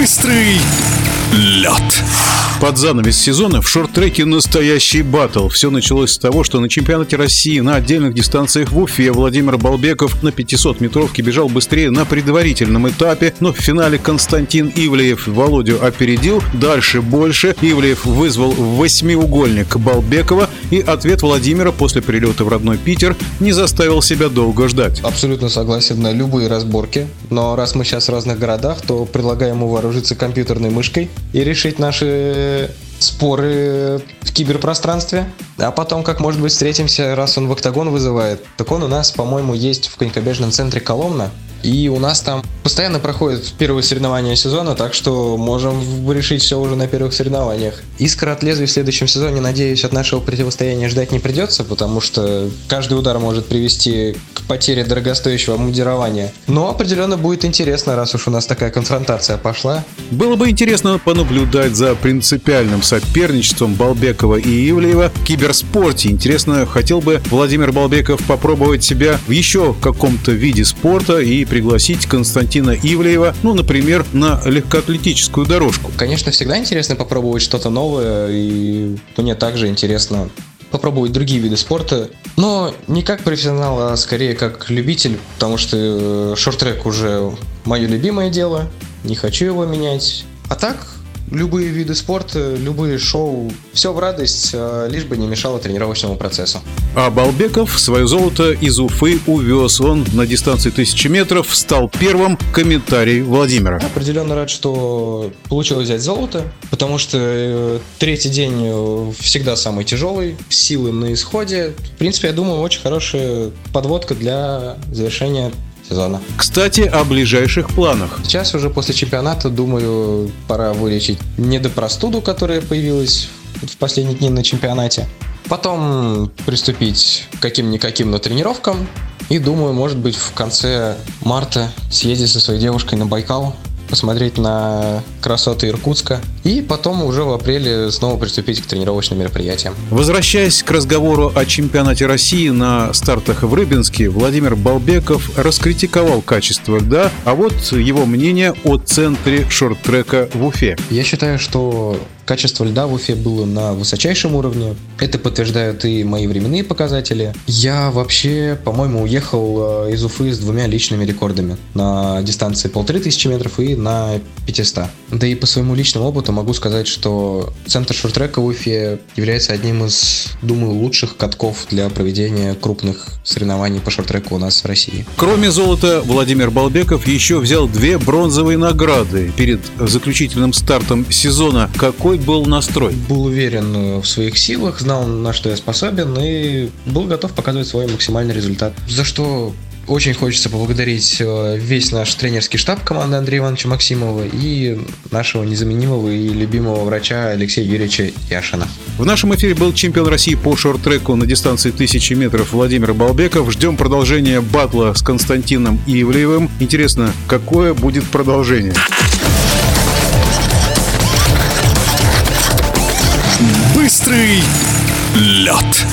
Быстрый лед. Под занавес сезона в шорт-треке настоящий батл. Все началось с того, что на чемпионате России на отдельных дистанциях в Уфе Владимир Балбеков на 500-метровке бежал быстрее на предварительном этапе, но в финале Константин Ивлеев Володю опередил. Дальше больше. Ивлеев вызвал восьмиугольник Балбекова, и ответ Владимира после прилета в родной Питер не заставил себя долго ждать. Абсолютно согласен на любые разборки, но раз мы сейчас в разных городах, то предлагаем ему вооружиться компьютерной мышкой и решить наши споры в киберпространстве. А потом, как может быть, встретимся, раз он в октагон вызывает. Так он у нас, по-моему, есть в конькобежном центре Коломна. И у нас там постоянно проходят первые соревнования сезона, так что можем решить все уже на первых соревнованиях. Искра от лезвия в следующем сезоне, надеюсь, от нашего противостояния ждать не придется, потому что каждый удар может привести к потере дорогостоящего мундирования. Но определенно будет интересно, раз уж у нас такая конфронтация пошла. Было бы интересно понаблюдать за принципиальным соперничеством Балбекова и Ивлеева в киберспорте. Интересно, хотел бы Владимир Балбеков попробовать себя в еще каком-то виде спорта и пригласить Константина Ивлеева, ну, например, на легкоатлетическую дорожку. Конечно, всегда интересно попробовать что-то новое, и мне также интересно попробовать другие виды спорта, но не как профессионал, а скорее как любитель, потому что э, шорт-трек уже мое любимое дело, не хочу его менять. А так, любые виды спорта, любые шоу, все в радость, а лишь бы не мешало тренировочному процессу. А Балбеков свое золото из Уфы увез. Он на дистанции тысячи метров стал первым. Комментарий Владимира. Определенно рад, что получилось взять золото, потому что э, третий день э, всегда самый тяжелый, силы на исходе. В принципе, я думаю, очень хорошая подводка для завершения сезона. Кстати, о ближайших планах. Сейчас уже после чемпионата, думаю, пора вылечить недопростуду, которая появилась в последние дни на чемпионате. Потом приступить к каким-никаким на тренировкам. И думаю, может быть, в конце марта съездить со своей девушкой на Байкал, посмотреть на красоты Иркутска и потом уже в апреле снова приступить к тренировочным мероприятиям. Возвращаясь к разговору о чемпионате России на стартах в Рыбинске, Владимир Балбеков раскритиковал качество льда, а вот его мнение о центре шорт-трека в Уфе. Я считаю, что Качество льда в Уфе было на высочайшем уровне. Это подтверждают и мои временные показатели. Я вообще, по-моему, уехал э, из Уфы с двумя личными рекордами на дистанции полторы тысячи метров и на 500. Да и по своему личному опыту могу сказать, что центр шорт-трека в Уфе является одним из, думаю, лучших катков для проведения крупных соревнований по шорт-треку у нас в России. Кроме золота, Владимир Балбеков еще взял две бронзовые награды перед заключительным стартом сезона. Какой был настрой? Был уверен э, в своих силах, знал, на что я способен и был готов показывать свой максимальный результат. За что очень хочется поблагодарить э, весь наш тренерский штаб команды Андрея Ивановича Максимова и нашего незаменимого и любимого врача Алексея Юрьевича Яшина. В нашем эфире был чемпион России по шорт-треку на дистанции 1000 метров Владимир Балбеков. Ждем продолжения батла с Константином Ивлеевым. Интересно, какое будет продолжение? Лед.